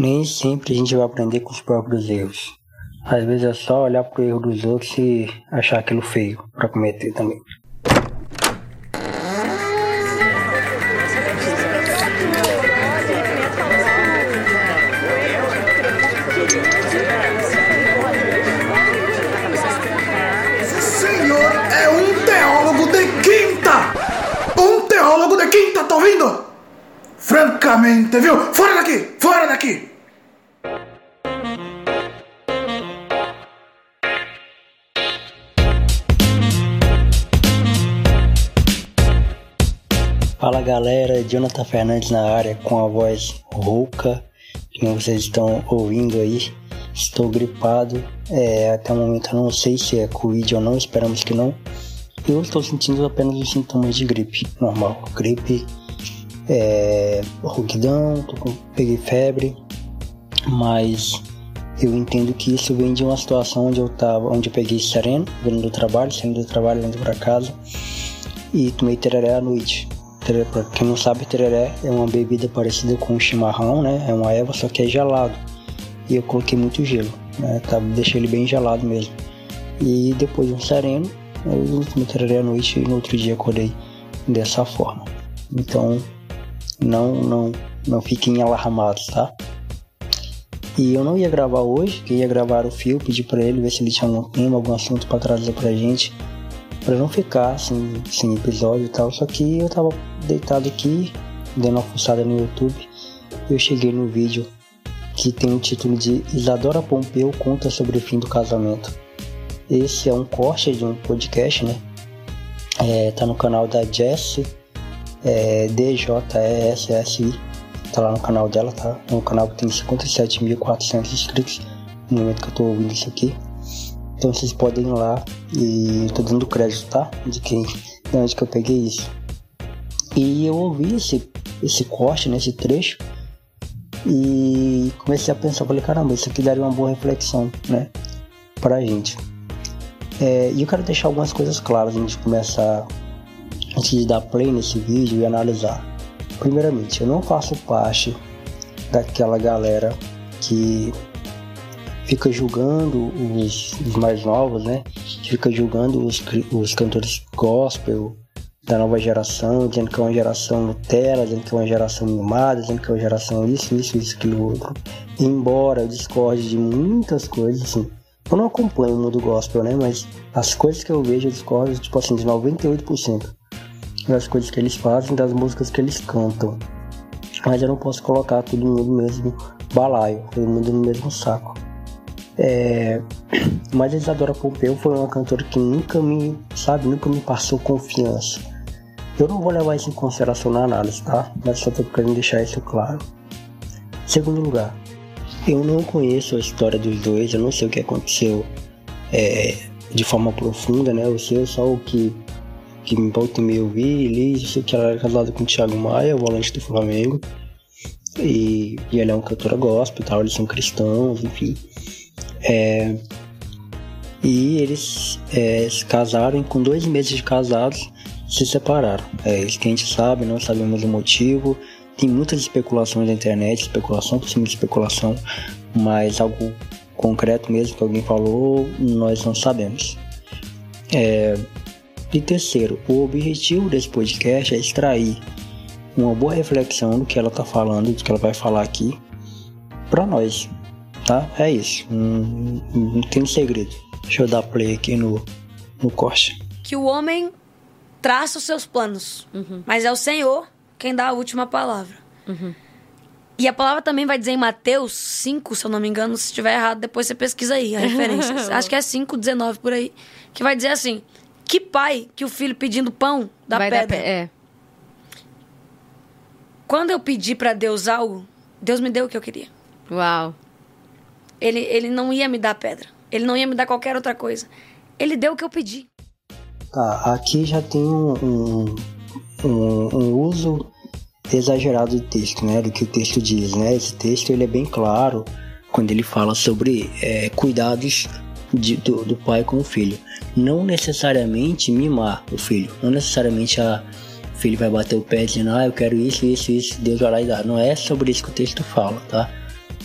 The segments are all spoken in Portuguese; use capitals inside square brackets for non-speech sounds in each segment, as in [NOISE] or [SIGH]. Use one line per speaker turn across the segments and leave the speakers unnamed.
Nem sempre a gente vai aprender com os próprios erros. Às vezes é só olhar pro erro dos outros e achar aquilo feio para cometer também.
Francamente, viu? Fora daqui! Fora daqui!
Fala galera, Jonathan Fernandes na área com a voz rouca, que vocês estão ouvindo aí. Estou gripado, é, até o momento eu não sei se é Covid ou não, esperamos que não. Eu estou sentindo apenas os sintomas de gripe, normal. Gripe, é, rouquidão, peguei febre, mas eu entendo que isso vem de uma situação onde eu tava, onde eu peguei sereno, vindo do trabalho, saindo do trabalho, indo para casa e tomei tereré à noite. Tereré, pra quem não sabe, tereré é uma bebida parecida com chimarrão, né? É uma erva, só que é gelado. E eu coloquei muito gelo, né? Tá, deixei ele bem gelado mesmo. E depois de um sereno, eu tomei tereré à noite e no outro dia acordei dessa forma. Então, não, não, não fiquem alarmados, tá? E eu não ia gravar hoje, que ia gravar o fio, pedir para ele ver se ele tinha algum tema, algum assunto para trazer pra gente para não ficar sem, sem episódio e tal. Só que eu tava deitado aqui, dando uma fuçada no YouTube, eu cheguei no vídeo que tem o título de Isadora Pompeu conta sobre o fim do casamento. Esse é um corte de um podcast, né? É, tá no canal da Jessie, é, DJESSI, tá lá no canal dela, tá? É um canal que tem 57.400 inscritos no momento que eu tô ouvindo isso aqui. Então vocês podem ir lá e tô dando crédito, tá? De quem, de onde que eu peguei isso. E eu ouvi esse, esse corte, né, esse trecho, e comecei a pensar, falei, caramba, isso aqui daria uma boa reflexão, né, pra gente. É, e eu quero deixar algumas coisas claras antes de começar, antes de dar play nesse vídeo e analisar. Primeiramente, eu não faço parte daquela galera que fica julgando os, os mais novos, né? Fica julgando os, os cantores gospel da nova geração, dizendo que é uma geração Nutella, dizendo que é uma geração mimada, dizendo que é uma geração isso, isso, isso, aquilo outro. Embora eu discorde de muitas coisas, assim, eu não acompanho o mundo gospel, né? Mas as coisas que eu vejo eu discordo, tipo assim, de 98% das coisas que eles fazem, das músicas que eles cantam. Mas eu não posso colocar mundo no mesmo balaio, todo mundo no mesmo saco. É... [CLEARS THROAT] Mas a Isadora Pompeu foi uma cantora que nunca me, sabe, nunca me passou confiança. Eu não vou levar isso em consideração na análise, tá? Mas só tô querendo deixar isso claro. Segundo lugar, eu não conheço a história dos dois, eu não sei o que aconteceu é, de forma profunda, né? Eu sei só o que, que volta e vi, li, eu sei que ela era casada com o Thiago Maia, o volante do Flamengo. E, e ela é uma cantora gospel e tal, eles são cristãos, enfim. É, e eles é, se casaram e com dois meses de casados se separaram. É isso que a gente sabe, não sabemos o motivo. Tem muitas especulações na internet, especulação por cima de especulação, mas algo concreto mesmo que alguém falou, nós não sabemos. É, e terceiro, o objetivo desse podcast é extrair uma boa reflexão do que ela está falando, do que ela vai falar aqui, para nós, tá? É isso. Não, não tem segredo. Deixa eu dar play aqui no, no corte.
Que o homem traça os seus planos, uhum. mas é o Senhor quem dá a última palavra. Uhum. E a palavra também vai dizer em Mateus 5, se eu não me engano, se estiver errado, depois você pesquisa aí a referência. [LAUGHS] Acho que é 5, 19 por aí. Que vai dizer assim: Que pai que o filho pedindo pão dá vai pedra? Dar pe é. Quando eu pedi para Deus algo, Deus me deu o que eu queria.
Uau.
Ele, ele não ia me dar pedra. Ele não ia me dar qualquer outra coisa. Ele deu o que eu pedi.
Tá, aqui já tem um, um, um, um uso exagerado do texto, né? Do que o texto diz, né? Esse texto ele é bem claro quando ele fala sobre é, cuidados de, do, do, pai com o filho. Não necessariamente mimar o filho, não necessariamente a o filho vai bater o pé dizendo, ah, eu quero isso, isso, isso, Deus vai lá e dá. Não é sobre isso que o texto fala, tá?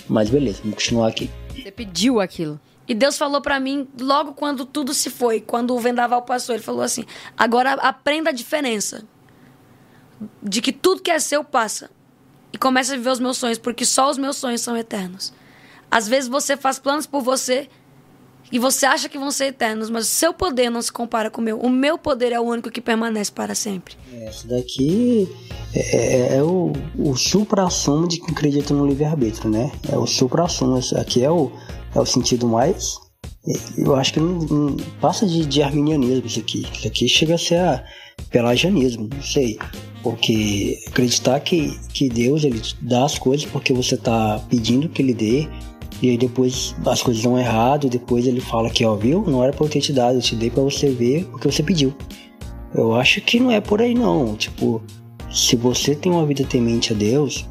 Mas beleza, vamos continuar aqui.
Você pediu aquilo.
E Deus falou pra mim logo quando tudo se foi, quando o vendaval passou, ele falou assim: "Agora aprenda a diferença de que tudo que é seu passa e comece a viver os meus sonhos, porque só os meus sonhos são eternos. Às vezes você faz planos por você e você acha que vão ser eternos, mas o seu poder não se compara com o meu. O meu poder é o único que permanece para sempre.
Essa daqui é, é, é o, o supra-sumo de quem acredita no livre-arbítrio, né? É o supra-sumo. Aqui é o, é o sentido mais. Eu acho que não, não passa de, de arminianismo isso aqui. Isso aqui chega a ser a pelagianismo, não sei. Porque acreditar que, que Deus ele dá as coisas porque você está pedindo que ele dê, e aí depois as coisas dão errado, depois ele fala que, ó, viu? Não era pra eu ter te dado, eu te dei pra você ver o que você pediu. Eu acho que não é por aí não. Tipo, se você tem uma vida temente a Deus,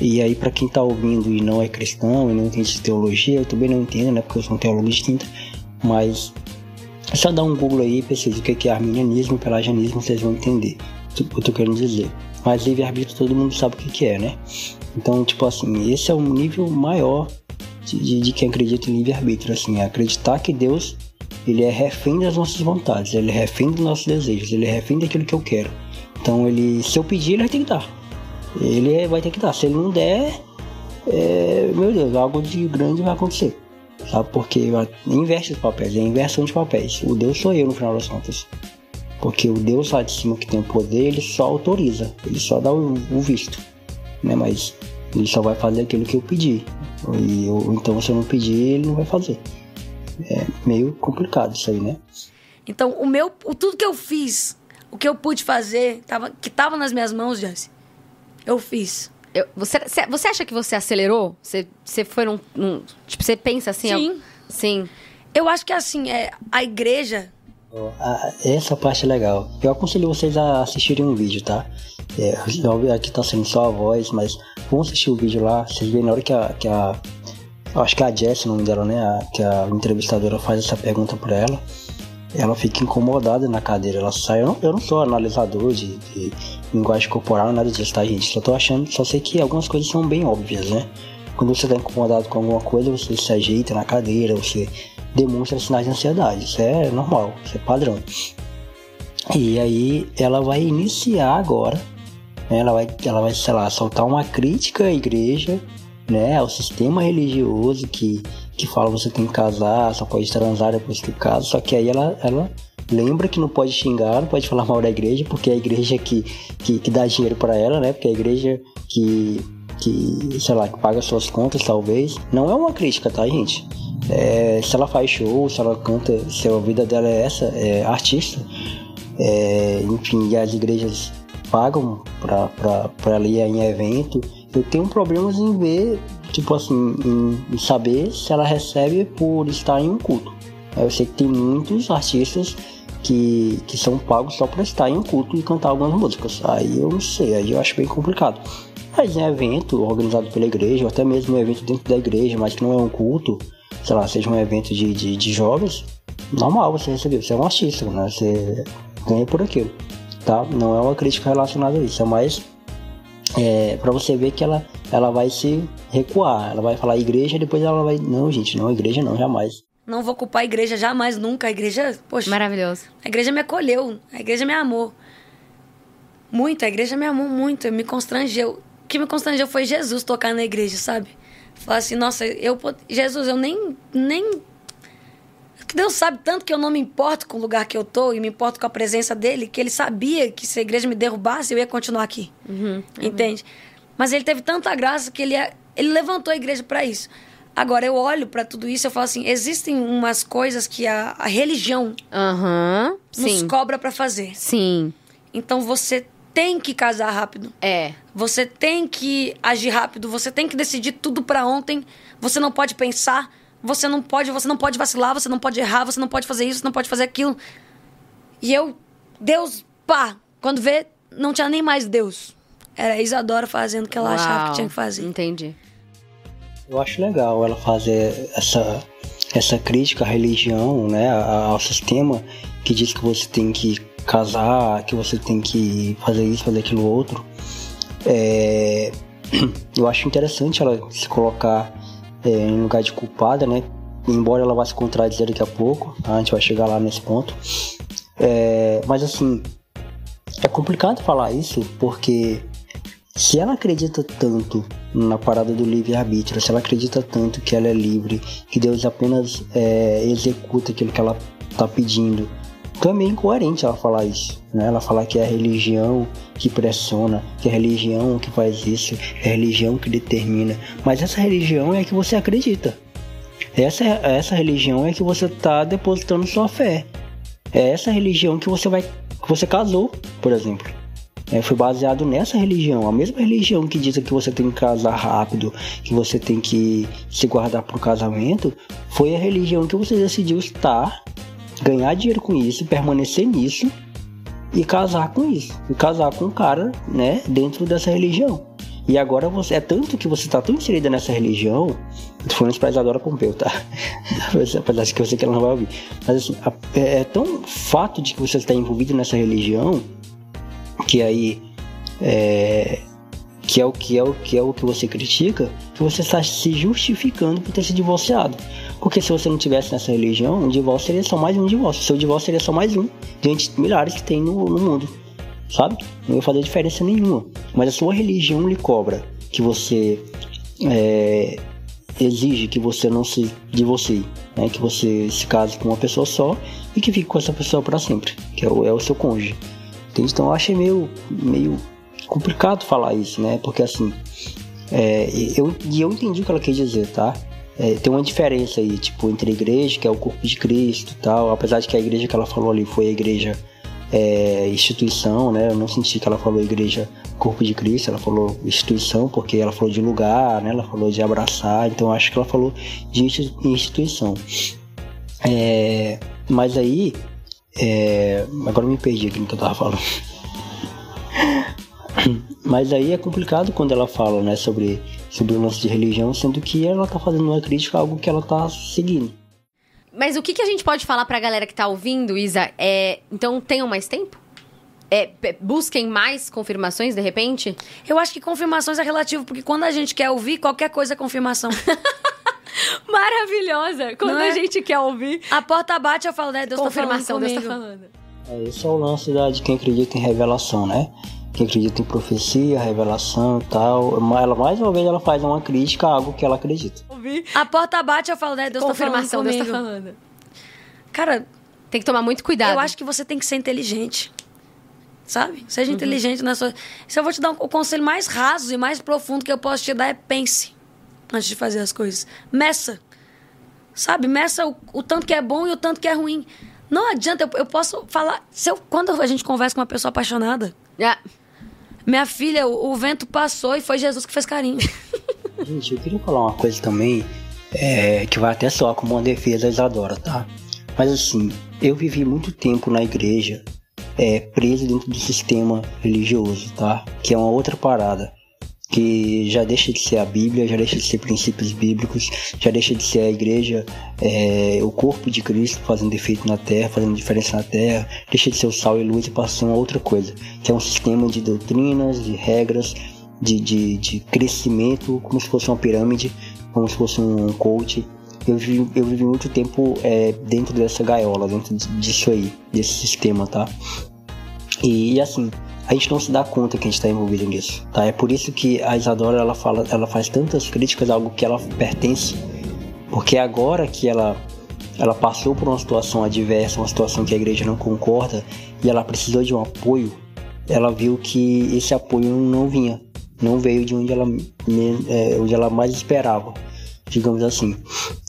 e aí para quem tá ouvindo e não é cristão e não entende teologia, eu também não entendo, né? Porque eu sou um teólogo distinto, mas é só dar um Google aí e pesquisa o que é arminianismo e pelagianismo, vocês vão entender o que eu tô querendo dizer. Mas livre-arbítrio todo mundo sabe o que é, né? Então, tipo assim, esse é um nível maior de, de quem acredita em livre-arbítrio, assim, é acreditar que Deus ele é refém das nossas vontades, ele é refém dos nossos desejos, ele é refém daquilo que eu quero. Então, ele, se eu pedir, ele vai ter que dar. Ele é, vai ter que dar. Se ele não der, é, meu Deus, algo de grande vai acontecer. Sabe? Porque inverte os papéis, é inversão de papéis. O Deus sou eu no final das contas. Porque o Deus lá de cima que tem o poder, ele só autoriza, ele só dá o, o visto. Né? Mas ele só vai fazer aquilo que eu pedi. E eu, então, se eu não pedir, ele não vai fazer. É meio complicado isso aí, né?
Então, o meu, o, tudo que eu fiz, o que eu pude fazer, tava, que tava nas minhas mãos, Jesse, eu fiz.
Eu- você, você- acha que você acelerou? Você, você foi num, num- Tipo, você pensa assim...
Sim.
ó, sim.
Eu acho que assim, é, a igreja,
Essa parte é legal. Eu aconselho vocês a assistirem um vídeo, tá? É, óbvio, aqui tá sendo só a voz, mas vão assistir o vídeo lá. Vocês verem na hora que a. Que a acho que é a Jess, o nome dela, né? A, que a entrevistadora faz essa pergunta pra ela. Ela fica incomodada na cadeira. Ela sai. Eu não, eu não sou analisador de, de linguagem corporal, nada disso, tá, gente? Só tô achando. Só sei que algumas coisas são bem óbvias, né? Quando você tá incomodado com alguma coisa, você se ajeita na cadeira, você demonstra sinais de ansiedade. Isso é normal, isso é padrão. E aí ela vai iniciar agora, né? ela vai, ela vai, sei lá, soltar uma crítica à igreja, né, ao sistema religioso que, que fala você tem que casar, só pode transar depois que casa, só que aí ela, ela lembra que não pode xingar, não pode falar mal da igreja, porque é a igreja que, que, que dá dinheiro para ela, né, porque é a igreja que, que, sei lá, que paga suas contas talvez. Não é uma crítica, tá, gente? É, se ela faz show, se ela canta, se a vida dela é essa, é artista, é, enfim, e as igrejas pagam ela ir em evento. Eu tenho problemas em ver, tipo assim, em, em saber se ela recebe por estar em um culto. Eu sei que tem muitos artistas que, que são pagos só pra estar em um culto e cantar algumas músicas. Aí eu não sei, aí eu acho bem complicado. Mas em evento organizado pela igreja, ou até mesmo um evento dentro da igreja, mas que não é um culto, sei lá, seja um evento de, de, de jogos, normal você receber. Você é um artista, né? Você ganha por aquilo, tá? Não é uma crítica relacionada a isso, é mais é, para você ver que ela, ela vai se recuar. Ela vai falar igreja, depois ela vai. Não, gente, não, igreja não, jamais.
não vou culpar a igreja jamais, nunca. A igreja, poxa,
Maravilhoso.
a igreja me acolheu, a igreja me amou. Muito, a igreja me amou muito, me constrangeu. O que me constrangeu foi Jesus tocar na igreja, sabe? Falar assim, nossa, eu Jesus, eu nem nem Deus sabe tanto que eu não me importo com o lugar que eu tô e me importo com a presença dele, que ele sabia que se a igreja me derrubasse, eu ia continuar aqui. Entende? Mas ele teve tanta graça que ele, ele levantou a igreja para isso. Agora, eu olho para tudo isso e falo assim: existem umas coisas que a, a religião
Aham.
nos
Sim.
cobra para fazer.
Sim.
Então você tem que casar rápido.
É.
Você tem que agir rápido, você tem que decidir tudo pra ontem. Você não pode pensar, você não pode, você não pode vacilar, você não pode errar, você não pode fazer isso, você não pode fazer aquilo. E eu, Deus, pá, quando vê, não tinha nem mais Deus. Era a Isadora fazendo o que ela achava
Uau.
que tinha que fazer.
Entendi.
Eu acho legal ela fazer essa, essa crítica à religião, né, ao sistema que diz que você tem que casar, que você tem que fazer isso, fazer aquilo outro. É, [CLEARS THROAT] eu acho interessante ela se colocar é, em lugar de culpada, né? Embora ela vá se contradizer daqui a pouco, tá? a gente vai chegar lá nesse ponto. É, mas assim, é complicado falar isso porque se ela acredita tanto na parada do livre-arbítrio, se ela acredita tanto que ela é livre, que Deus apenas é, executa aquilo que ela está pedindo, então é meio incoerente ela falar isso. Né? Ela falar que é a religião que pressiona, que é a religião que faz isso, é a religião que determina. Mas essa religião é a que você acredita. Essa, essa religião é que você está depositando sua fé. É essa religião que você vai. que você casou, por exemplo. É, foi baseado nessa religião, a mesma religião que diz que você tem que casar rápido, que você tem que se guardar para o casamento, foi a religião que você decidiu estar, ganhar dinheiro com isso, permanecer nisso e casar com isso, e casar com um cara, né, dentro dessa religião. E agora você é tanto que você está tão inserida nessa religião. Tô falando isso pra Isadora Pompeu, tá? [LAUGHS] Apesar de que eu sei que ela não vai ouvir. Mas assim, é, é tão fato de que você está envolvido nessa religião que aí é, que é o que é o que é o que você critica, que você está se justificando por ter se divorciado. Porque se você não tivesse nessa religião, um divórcio seria só mais um divórcio. Seu divórcio seria só mais um, diante de milhares que tem no, no mundo. Sabe? Não ia fazer diferença nenhuma. Mas a sua religião lhe cobra que você é, exige que você não se divorcie, né? que você se case com uma pessoa só e que fique com essa pessoa para sempre, que é o, é o seu cônjuge. Entende? Então eu achei meio, meio complicado falar isso, né? Porque assim, é, eu, e eu entendi o que ela quis dizer, tá? É, tem uma diferença aí, tipo, entre a igreja, que é o corpo de Cristo e tal, apesar de que a igreja que ela falou ali foi a igreja é, instituição, né? Eu não senti que ela falou igreja corpo de Cristo, ela falou instituição, porque ela falou de lugar, né? Ela falou de abraçar, então acho que ela falou de instituição. É, mas aí, é, agora me perdi aqui no que eu tava falando. [LAUGHS] Mas aí é complicado quando ela fala, né, sobre, sobre o lance de religião, sendo que ela tá fazendo uma crítica a algo que ela tá seguindo.
Mas o que, que a gente pode falar pra galera que tá ouvindo, Isa? É, então tenham mais tempo? É, busquem mais confirmações, de repente?
Eu acho que confirmações é relativo, porque quando a gente quer ouvir, qualquer coisa é confirmação. [LAUGHS]
Maravilhosa! Quando é? a gente quer ouvir.
A porta bate, eu falo, né? Deus confirmação, tá falando Deus tá falando.
É, esse é o lance da, de quem acredita em revelação, né? Quem acredita em profecia, revelação e tal. Ela, mais uma vez, ela faz uma crítica a algo que ela acredita.
A porta bate, eu falo, né? Deus
confirmação,
tá
falando Deus tá falando.
Cara,
tem que tomar muito cuidado.
Eu acho que você tem que ser inteligente. Sabe? Seja uhum. inteligente na sua. Se eu vou te dar um, o conselho mais raso e mais profundo que eu posso te dar é pense antes de fazer as coisas. Meça. Sabe? Meça o, o tanto que é bom e o tanto que é ruim. Não adianta, eu, eu posso falar. Se eu, quando a gente conversa com uma pessoa apaixonada.
Yeah.
Minha filha, o, o, vento passou e foi Jesus que fez carinho. [LAUGHS]
Gente, eu queria falar uma coisa também, é, que vai até soar como uma defesa Isadora, tá? Mas assim, eu vivi muito tempo na igreja, é, preso dentro do sistema religioso, tá? Que é uma outra parada que já deixa de ser a Bíblia, já deixa de ser princípios bíblicos, já deixa de ser a igreja, é, o corpo de Cristo fazendo efeito na terra, fazendo diferença na terra, deixa de ser o sal e luz e passa a ser uma outra coisa, que é um sistema de doutrinas, de regras, de, de, de crescimento, como se fosse uma pirâmide, como se fosse um coach. Eu vivi, eu vivi muito tempo é, dentro dessa gaiola, dentro disso aí, desse sistema, tá? E assim, a gente não se dá conta que a gente está envolvido nisso, tá? É por isso que a Isadora ela fala, ela faz tantas críticas a algo que ela pertence, porque agora que ela ela passou por uma situação adversa, uma situação que a igreja não concorda e ela precisou de um apoio, ela viu que esse apoio não vinha, não veio de onde ela, é, onde ela mais esperava, digamos assim.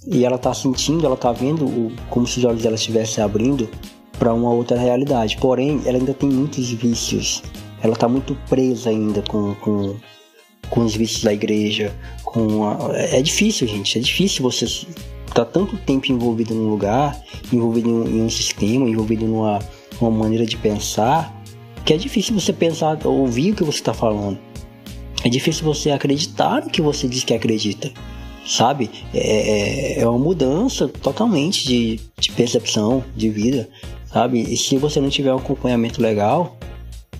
E ela tá sentindo, ela tá vendo o, como se os olhos dela estivessem abrindo para uma outra realidade. Porém, ela ainda tem muitos vícios. Ela está muito presa ainda com, com, com os vícios da igreja. Com a... É difícil, gente. É difícil você tá tanto tempo envolvido num lugar, envolvido em um sistema, envolvido numa uma maneira de pensar, que é difícil você pensar, ouvir o que você está falando. É difícil você acreditar no que você diz que acredita sabe? É, é, é uma mudança totalmente de, de percepção de vida sabe? E se você não tiver um acompanhamento legal,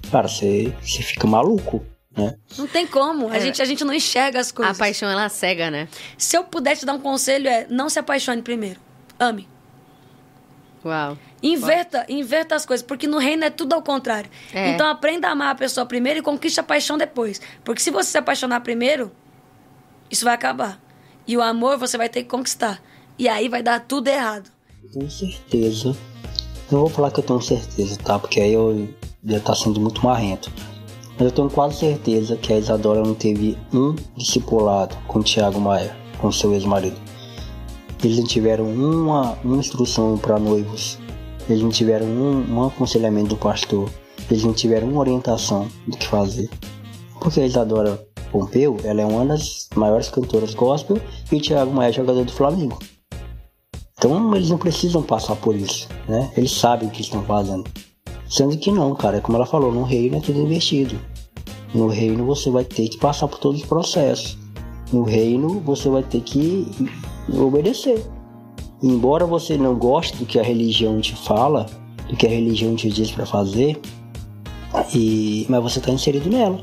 cara, você, você fica maluco. né?
Não tem como. A,
É.
gente, a gente não enxerga as
A
coisas.
paixão, ela cega, né?
Se eu puder te dar um conselho, é não se apaixone primeiro. Ame.
Uau.
Inverta, inverta as coisas, porque no reino é tudo ao contrário.
É.
Então aprenda a amar a pessoa primeiro e conquiste a paixão depois. Porque se você se apaixonar primeiro, isso vai acabar. E o amor você vai ter que conquistar. E aí vai dar tudo errado.
Tenho certeza. Não vou falar que eu tenho certeza, tá? Porque aí eu ia estar sendo muito marrento. Mas eu tenho quase certeza que a Isadora não teve um discipulado com o Thiago Maia, com seu ex-marido. Eles não tiveram uma, uma instrução para noivos. Eles não tiveram um, um aconselhamento do pastor. Eles não tiveram uma orientação do que fazer. Porque a Isadora Pompeu, ela é uma das maiores cantoras gospel e o Thiago Maia é jogador do Flamengo. Então eles não precisam passar por isso, né? Eles sabem o que estão fazendo. Sendo que não, cara, como ela falou, no reino é tudo investido. No reino você vai ter que passar por todos os processos. No reino você vai ter que obedecer. Embora você não goste do que a religião te fala, do que a religião te diz para fazer, e mas você está inserido nela.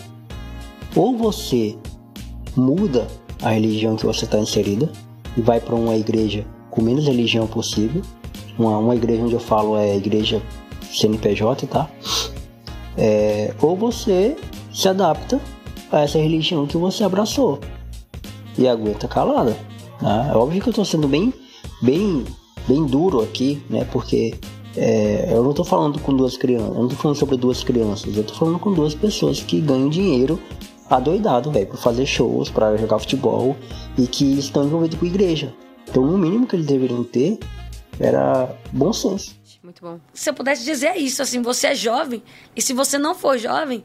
Ou você muda a religião que você está inserida e vai para uma igreja com menos religião possível. Uma, uma igreja onde eu falo é igreja CNPJ, tá? É, ou você se adapta a essa religião que você abraçou e aguenta calada. Né? É óbvio que eu tô sendo bem, bem, bem duro aqui, né? Porque é, eu não tô falando com duas crianças, eu não tô falando sobre duas crianças, eu tô falando com duas pessoas que ganham dinheiro adoidado, velho, pra fazer shows, pra jogar futebol e que estão envolvidos com igreja. Então, o mínimo que eles deveriam ter era bom senso.
Muito bom.
Se eu pudesse dizer isso, assim, você é jovem, e se você não for jovem,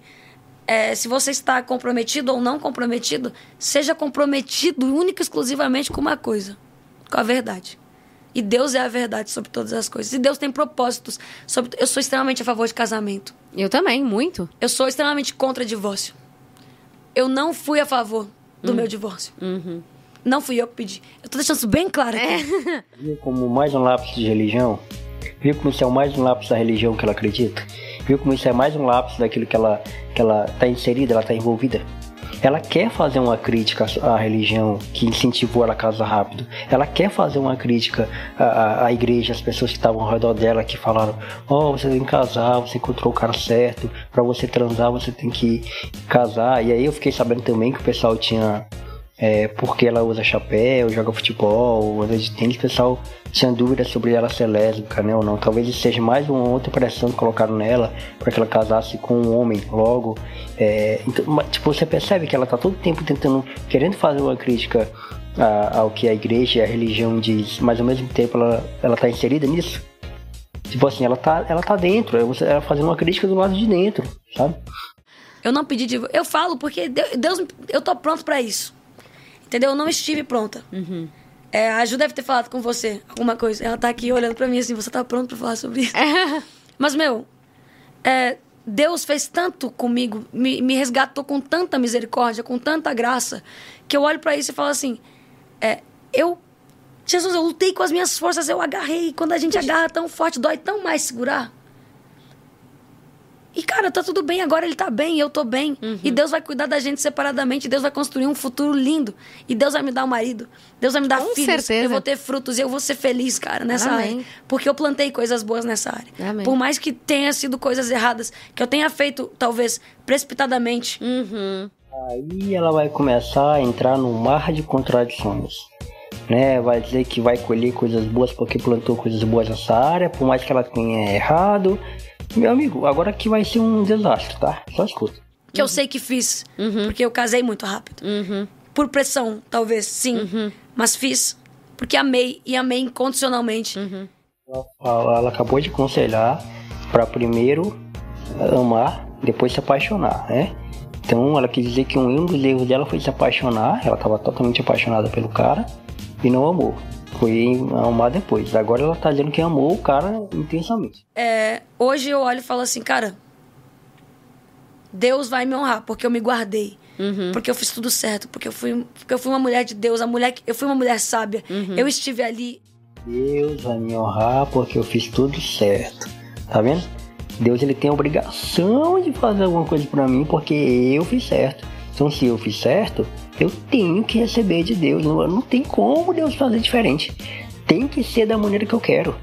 é, se você está comprometido ou não comprometido, seja comprometido única e exclusivamente com uma coisa, com a verdade. E Deus é a verdade sobre todas as coisas. E Deus tem propósitos sobre. Eu sou extremamente a favor de casamento.
Eu também, muito.
Eu sou extremamente contra divórcio. Eu não fui a favor do meu divórcio. Não fui eu que pedi. Eu tô deixando isso bem claro aqui.
Viu como mais um lápis de religião? Viu como isso é mais um lápis da religião que ela acredita? Viu como isso é mais um lápis daquilo que ela que ela está inserida, ela está envolvida? Ela quer fazer uma crítica à religião que incentivou ela a casar rápido. Ela quer fazer uma crítica à, à- à igreja, às pessoas que estavam ao redor dela que falaram: Ó, você tem que casar, você encontrou o cara certo, para você transar você tem que casar. E aí eu fiquei sabendo também que o pessoal tinha é, porque ela usa chapéu, joga futebol, anda de tênis, o pessoal tinha dúvida sobre ela ser lésbica, né, ou não. Talvez isso seja mais uma outra pressão que colocaram nela para que ela casasse com um homem logo. É, então, tipo, você percebe que ela tá todo tempo tentando, querendo fazer uma crítica a- ao que a igreja e a religião diz, mas ao mesmo tempo ela, ela tá inserida nisso. Tipo assim, ela tá, ela tá dentro, é ela fazendo uma crítica do lado de dentro, sabe?
Eu não pedi divórcio. Eu falo porque Deus, eu tô pronto pra isso. Entendeu? Eu não estive pronta. É, a Ju deve ter falado com você alguma coisa. Ela tá aqui olhando pra mim assim, você tá pronto pra falar sobre isso? [LAUGHS] Mas, meu, é, Deus fez tanto comigo, me, me resgatou com tanta misericórdia, com tanta graça, que eu olho pra isso e falo assim: é, eu. Jesus, eu lutei com as minhas forças, eu agarrei. Quando a gente agarra tão forte, dói tão mais segurar. E, cara, tá tudo bem, agora ele tá bem, eu tô bem. E Deus vai cuidar da gente separadamente, Deus vai construir um futuro lindo. E Deus vai me dar um marido, Deus vai me dar
Com
filhos.
certeza.
Eu vou ter frutos e eu vou ser feliz, cara, nessa
Amém.
área. Porque eu plantei coisas boas nessa área.
Amém.
Por mais que tenha sido coisas erradas, que eu tenha feito, talvez, precipitadamente.
Uhum.
Aí ela vai começar a entrar num mar de contradições. Né? Vai dizer que vai colher coisas boas porque plantou coisas boas nessa área, por mais que ela tenha errado. Meu amigo, agora que vai ser um desastre, tá? Só escuta.
Que eu sei que fiz. Porque eu casei muito rápido. Por pressão, talvez, sim. Mas fiz. Porque amei. E amei incondicionalmente.
Ela, ela acabou de aconselhar para primeiro amar, depois se apaixonar, né? Então ela quis dizer que um dos erros dela foi se apaixonar, ela estava totalmente apaixonada pelo cara e não amou. Foi amar depois. Agora ela tá dizendo que amou o cara intensamente.
É, hoje eu olho e falo assim, cara, Deus vai me honrar porque eu me guardei. Porque eu fiz tudo certo, porque eu fui, porque eu fui uma mulher de Deus, a mulher, que- eu fui uma mulher sábia. Eu estive ali.
Deus vai me honrar porque eu fiz tudo certo. Tá vendo? Deus ele tem a obrigação de fazer alguma coisa para mim porque eu fiz certo. Então, se eu fiz certo, eu tenho que receber de Deus. Não, não tem como Deus fazer diferente. Tem que ser da maneira que eu quero.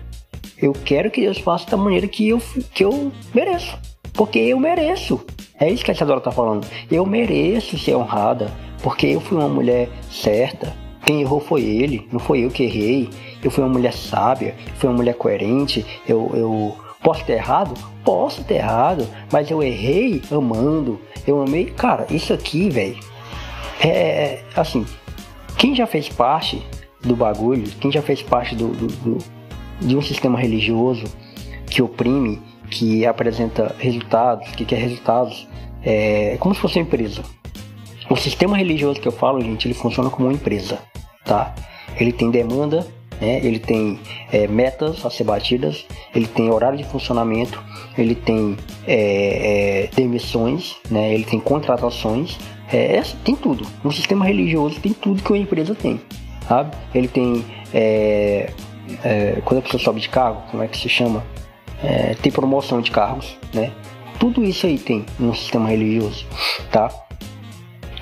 Eu quero que Deus faça da maneira que eu, que eu mereço. Porque eu mereço. É isso que a Isadora tá falando. Eu mereço ser honrada. Porque eu fui uma mulher certa. Quem errou foi ele, não foi eu que errei. Eu fui uma mulher sábia, fui uma mulher coerente. Eu, eu posso ter errado? Posso ter errado, mas eu errei amando. Eu amei. Cara, isso aqui, velho. É, é assim. Quem já fez parte do bagulho, quem já fez parte do, do, do de um sistema religioso que oprime, que apresenta resultados, que quer resultados, é como se fosse uma empresa. O sistema religioso que eu falo, gente, ele funciona como uma empresa, tá? Ele tem demanda, né? ele tem é, metas a ser batidas, ele tem horário de funcionamento, ele tem é, é, demissões, né? ele tem contratações, é, tem tudo. No sistema religioso tem tudo que uma empresa tem, sabe? Ele tem é, é, quando a pessoa sobe de cargo, como é que se chama? É, tem promoção de cargos, né? Tudo isso aí tem no sistema religioso, tá?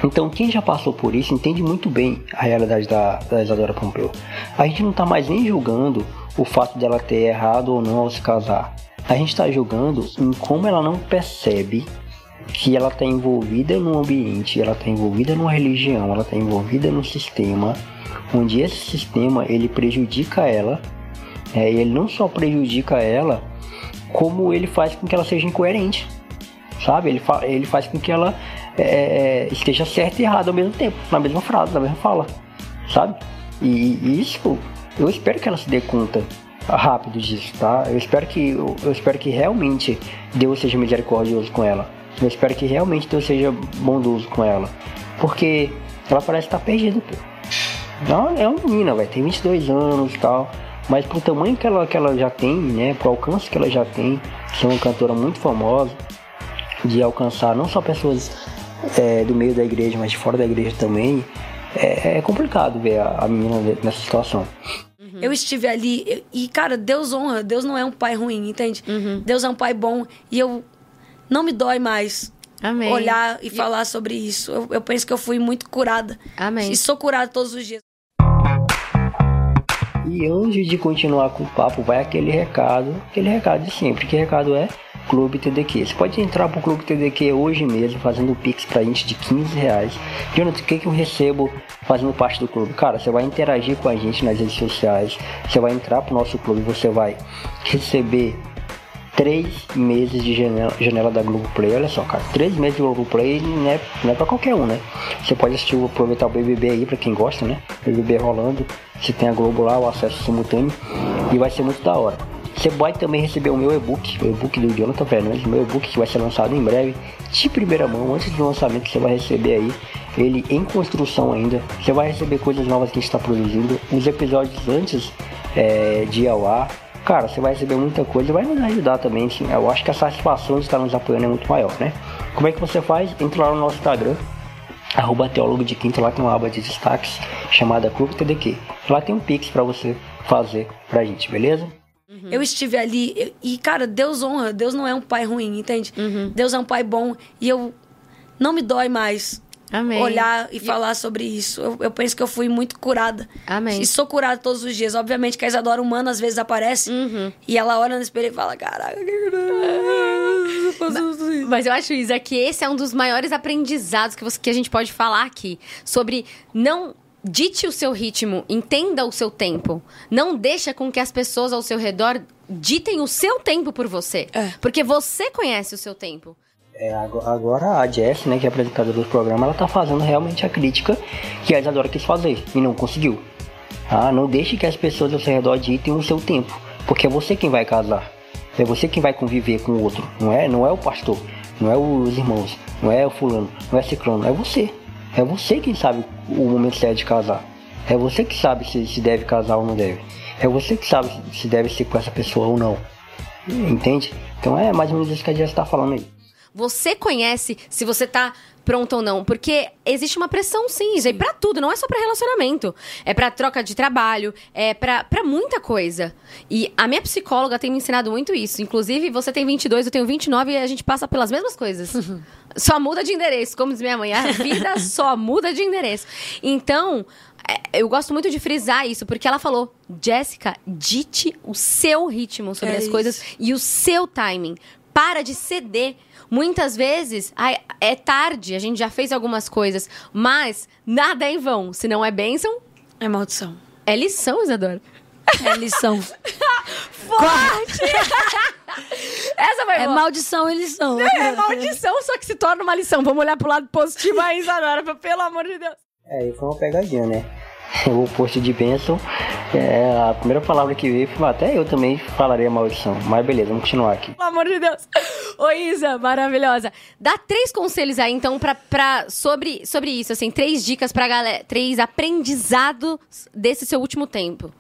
Então, quem já passou por isso entende muito bem a realidade da, da Isadora Pompeu. A gente não está mais nem julgando o fato dela ter errado ou não ao se casar. A gente está julgando em como ela não percebe que ela está envolvida num ambiente, ela está envolvida numa religião, ela está envolvida num sistema onde esse sistema ele prejudica ela, é, ele não só prejudica ela, como ele faz com que ela seja incoerente, sabe? Ele, fa ele faz com que ela é, é, esteja certa e errada ao mesmo tempo, na mesma frase, na mesma fala, sabe? E, e isso, eu espero que ela se dê conta rápido disso, tá? Eu espero que eu, eu espero que realmente Deus seja misericordioso com ela. Eu espero que realmente Deus seja bondoso com ela, porque ela parece estar perdida, pô. Não, é uma menina, vai tem 22 anos e tal. Mas pro tamanho que ela, que ela já tem, né? Pro alcance que ela já tem, ser uma cantora muito famosa, de alcançar não só pessoas é, do meio da igreja, mas de fora da igreja também, é, é complicado ver a, a, menina nessa situação.
Uhum. Eu estive ali e, cara, Deus honra, Deus não é um pai ruim, entende? Uhum. Deus é um pai bom e eu não me dói mais Amém. olhar e, e falar sobre isso. Eu, eu, penso que eu fui muito curada.
Amém.
E sou curada todos os dias.
E antes de continuar com o papo, vai aquele recado, aquele recado de sempre. Que recado é? Clube TDQ. Você pode entrar pro Clube TDQ hoje mesmo, fazendo Pix pra gente de 15 reais. Jonathan, o que, que eu recebo fazendo parte do clube? Cara, você vai interagir com a gente nas redes sociais, você vai entrar pro nosso clube, você vai receber três meses de janela, janela da Globoplay. Olha só, cara, três meses de Globoplay não é, não é pra qualquer um, né? Você pode assistir, aproveitar o BBB aí pra quem gosta, né? BBB rolando, você tem a Globo lá, o acesso simultâneo e vai ser muito da hora. Você pode também receber o meu e-book, o e-book do Jonathan Fernandes, meu e-book que vai ser lançado em breve, de primeira mão, antes do lançamento você vai receber aí, ele em construção ainda. Você vai receber coisas novas que a gente está produzindo, os episódios antes é, de ao ar, cara, você vai receber muita coisa, vai nos ajudar também. Eu acho que a satisfação de estar nos apoiando é muito maior, né? Como é que você faz? Entra lá no nosso Instagram, arroba teólogo de quinto, lá tem uma aba de destaques chamada Clube TDQ. Lá tem um pix para você fazer pra gente, beleza?
Uhum. Eu estive ali e, cara, Deus honra, Deus não é um pai ruim, entende? Uhum. Deus é um pai bom e eu não me dói mais Amém. olhar e, e falar sobre isso. Eu, eu, penso que eu fui muito curada.
Amém.
E sou curada todos os dias. Obviamente que a Isadora humana às vezes aparece uhum. e ela olha no espelho e fala: Caraca, que
mas, mas eu acho, Isa, que esse é um dos maiores aprendizados que, você, que a gente pode falar aqui. Sobre não dite o seu ritmo, entenda o seu tempo. Não deixa com que as pessoas ao seu redor ditem o seu tempo por você. É. Porque você conhece o seu tempo.
É, agora a Jess, né, que é apresentadora do programa, ela tá fazendo realmente a crítica que a Isadora quis fazer e não conseguiu. Ah, não deixe que as pessoas ao seu redor ditem o seu tempo, porque é você quem vai casar. É você quem vai conviver com o outro, não é, não é o pastor, não é os irmãos, não é o fulano, não é ciclano, é você. É você quem sabe o momento certo de casar. É você que sabe se, se deve casar ou não deve. É você que sabe se deve ser com essa pessoa ou não. Entende? Então é mais ou menos isso que a Jess está falando aí.
Você conhece se você tá pronto ou não, porque existe uma pressão sim, aí pra tudo, não é só pra relacionamento. É pra troca de trabalho, é pra, pra muita coisa. E a minha psicóloga tem me ensinado muito isso. Inclusive, você tem 22, eu tenho 29 e a gente passa pelas mesmas coisas. [LAUGHS] só muda de endereço, como diz minha mãe, a [LAUGHS] vida só muda de endereço. Então, é, eu gosto muito de frisar isso, porque ela falou, Jéssica, dite o seu ritmo sobre
É
as
isso.
coisas e o seu timing. Para de ceder. Muitas vezes ai, é tarde, a gente já fez algumas coisas, mas nada é em vão. Se não é bênção,
É maldição.
é lição, Isadora.
É lição. [LAUGHS]
Forte! [LAUGHS] Essa foi
é
boa.
maldição e lição.
É maldição, só que se torna uma lição. Vamos olhar pro lado positivo aí, Isadora, [LAUGHS] pelo amor de Deus.
É, aí foi uma pegadinha, né? [LAUGHS] O oposto de bênção, é, a primeira palavra que veio, foi- até eu também falaria maldição. Mas beleza, vamos continuar aqui.
Pelo amor de Deus. [LAUGHS] Oi, Isa, maravilhosa. Dá três conselhos aí, então, pra, pra, sobre, sobre isso, assim, três dicas pra galera, três aprendizados desse seu último tempo.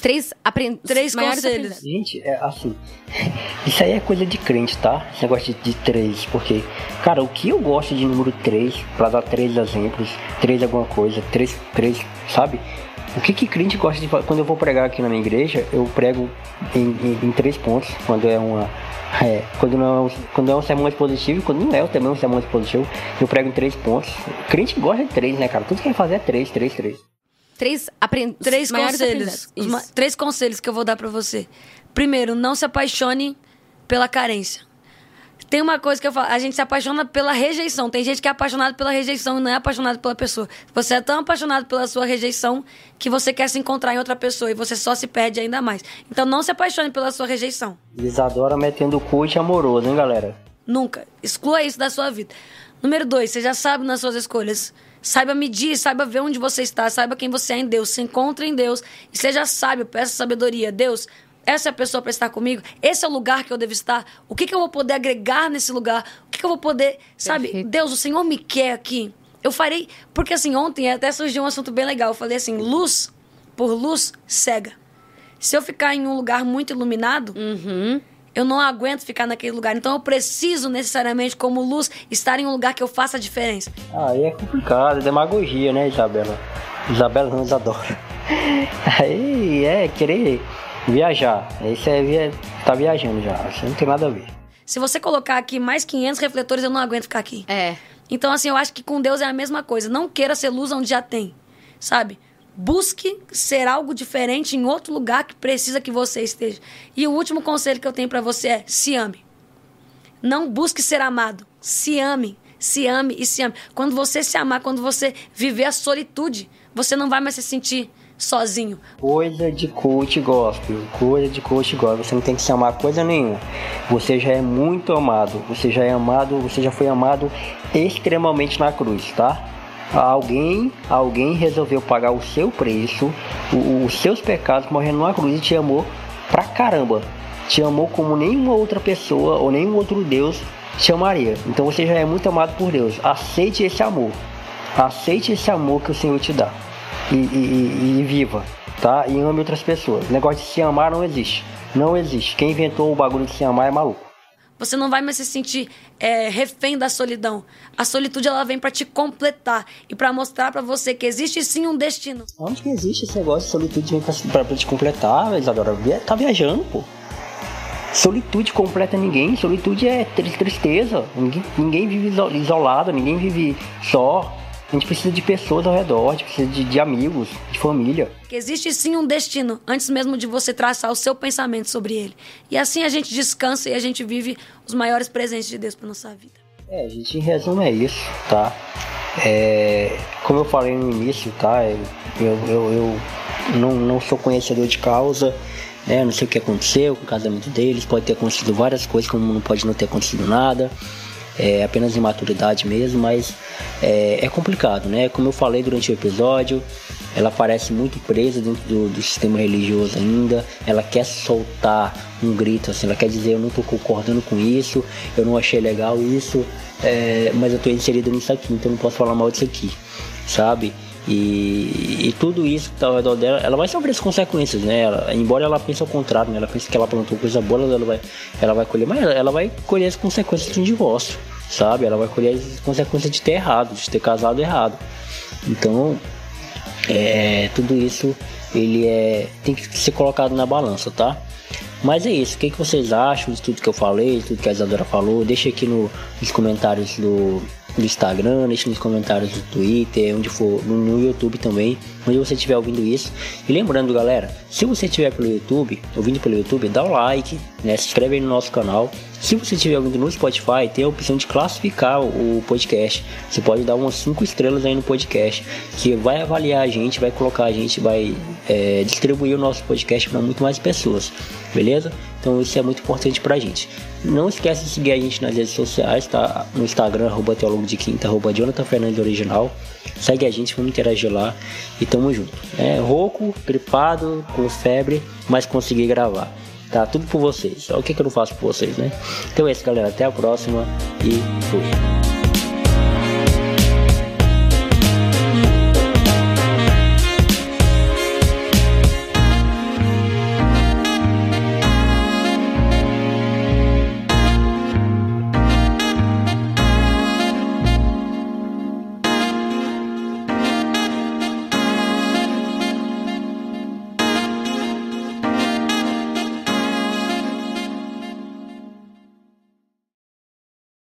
Três, apren
Três
maiores
conselhos.
Gente, é assim. Isso aí é coisa de crente, tá? Esse negócio de, de três. Porque, cara, o que eu gosto de número três, pra dar três exemplos, três alguma coisa, três, três, sabe? O que que crente gosta de fazer? Quando eu vou pregar aqui na minha igreja, eu prego em, em- em três pontos. Quando é uma. É, quando, não é um, quando é um sermão expositivo, e quando não é também um sermão expositivo, eu prego em três pontos. crente gosta de três, né, cara? Tudo que ele fazer é três, três, três.
Três, apren
Três conselhos. ma-. Três conselhos que eu vou dar pra você. Primeiro, não se apaixone pela carência. Tem uma coisa que eu falo, a gente se apaixona pela rejeição. Tem gente que é apaixonado pela rejeição e não é apaixonado pela pessoa. Você é tão apaixonado pela sua rejeição que você quer se encontrar em outra pessoa e você só se perde ainda mais. Então não se apaixone pela sua rejeição.
Isadora metendo coach amoroso, hein, galera?
Nunca. Exclua isso da sua vida. Número dois, você já sabe nas suas escolhas. Saiba medir, saiba ver onde você está, saiba quem você é em Deus. Se encontre em Deus e seja sábio, peça sabedoria. Deus, essa é a pessoa para estar comigo? Esse é o lugar que eu devo estar? O que, que eu vou poder agregar nesse lugar? O que, que eu vou poder. Sabe,
Perfeito.
Deus, o Senhor me quer aqui. Eu farei. Porque assim, ontem até surgiu um assunto bem legal. Eu falei assim: luz por luz cega. Se eu ficar em um lugar muito iluminado,
Uhum.
Eu não aguento ficar naquele lugar. Então eu preciso necessariamente, como luz, estar em um lugar que eu faça a diferença.
Aí é complicado, é demagogia, né, Isabela? Isabela não Isadora. [LAUGHS] Aí é querer viajar. Isso é via... tá viajando já. Isso não tem nada a ver.
Se você colocar aqui mais 500 refletores, eu não aguento ficar aqui.
É.
Então, assim, eu acho que com Deus é a mesma coisa. Não queira ser luz onde já tem, sabe? Busque ser algo diferente em outro lugar que precisa que você esteja. E o último conselho que eu tenho pra você é: se ame. Não busque ser amado. Se ame. Se ame e se ame. Quando você se amar, quando você viver a solitude, você não vai mais se sentir sozinho.
Coisa de coach gospel, coisa de coach gospel. Você não tem que se amar coisa nenhuma. Você já é muito amado. Você já é amado, você já foi amado extremamente na cruz, tá? Alguém, alguém resolveu pagar o seu preço, o- os seus pecados morrendo numa cruz e te amou pra caramba. Te amou como nenhuma outra pessoa ou nenhum outro Deus te amaria. Então você já é muito amado por Deus. Aceite esse amor. Aceite esse amor que o Senhor te dá. E, e- e- viva, tá? E ame outras pessoas. O negócio de se amar não existe. Não existe. Quem inventou o bagulho de se amar é maluco.
Você não vai mais se sentir é, refém da solidão. A solitude ela vem pra te completar e pra mostrar pra você que existe sim um destino.
Onde que existe esse negócio de solitude vem pra, pra, te completar, Isadora? Tá viajando, pô. Solitude completa ninguém. Solitude é tri- tristeza. Ninguém, ninguém vive iso- isolado, ninguém vive só. A gente precisa de pessoas ao redor, a gente precisa de, de amigos, de família.
Que existe sim um destino antes mesmo de você traçar o seu pensamento sobre ele. E assim a gente descansa e a gente vive os maiores presentes de Deus pra nossa vida.
É, gente, em resumo é isso, tá? É, como eu falei no início, tá? Eu, eu, eu, eu não, não sou conhecedor de causa, né? Não sei o que aconteceu com o casamento deles, pode ter acontecido várias coisas, como não pode não ter acontecido nada. É apenas imaturidade mesmo, mas é, é complicado, né? Como eu falei durante o episódio, ela parece muito presa dentro do, do sistema religioso ainda. Ela quer soltar um grito, assim, ela quer dizer: Eu não tô concordando com isso, eu não achei legal isso, é, mas eu tô inserido nisso aqui, então não posso falar mal disso aqui, sabe? E, e tudo isso que tá ao redor dela, ela vai sofrer as consequências, né? Ela- embora ela pense ao contrário, né? Ela pense que ela plantou coisa boa, ela vai, ela vai colher, mas ela, ela vai colher as consequências de um divórcio. sabe? Ela vai colher as consequências de ter errado, de ter casado errado. Então, é, tudo isso ele é tem que ser colocado na balança, tá? Mas é isso, o que, que vocês acham de tudo que eu falei, de tudo que a Isadora falou? Deixa aqui no, nos comentários do, Instagram, deixe nos comentários do Twitter, onde for, no, YouTube também, onde você estiver ouvindo isso. E lembrando, galera, se você estiver pelo YouTube, ouvindo pelo YouTube, dá o like, né? Se inscreve aí no nosso canal. Se você estiver ouvindo no Spotify, tem a opção de classificar o podcast. Você pode dar umas 5 estrelas aí no podcast, que vai avaliar a gente, vai colocar a gente, vai é, distribuir o nosso podcast para muito mais pessoas, beleza? Então isso é muito importante pra gente. Não esquece de seguir a gente nas redes sociais, tá? No Instagram, arroba teólogo de quinta, arroba Jonathan Fernandes Original. Segue a gente, vamos interagir lá e tamo junto. É rouco, gripado, com febre, mas consegui gravar. Tá tudo por vocês. O que, que eu não faço por vocês, né? Então é isso, galera. Até a próxima e fui.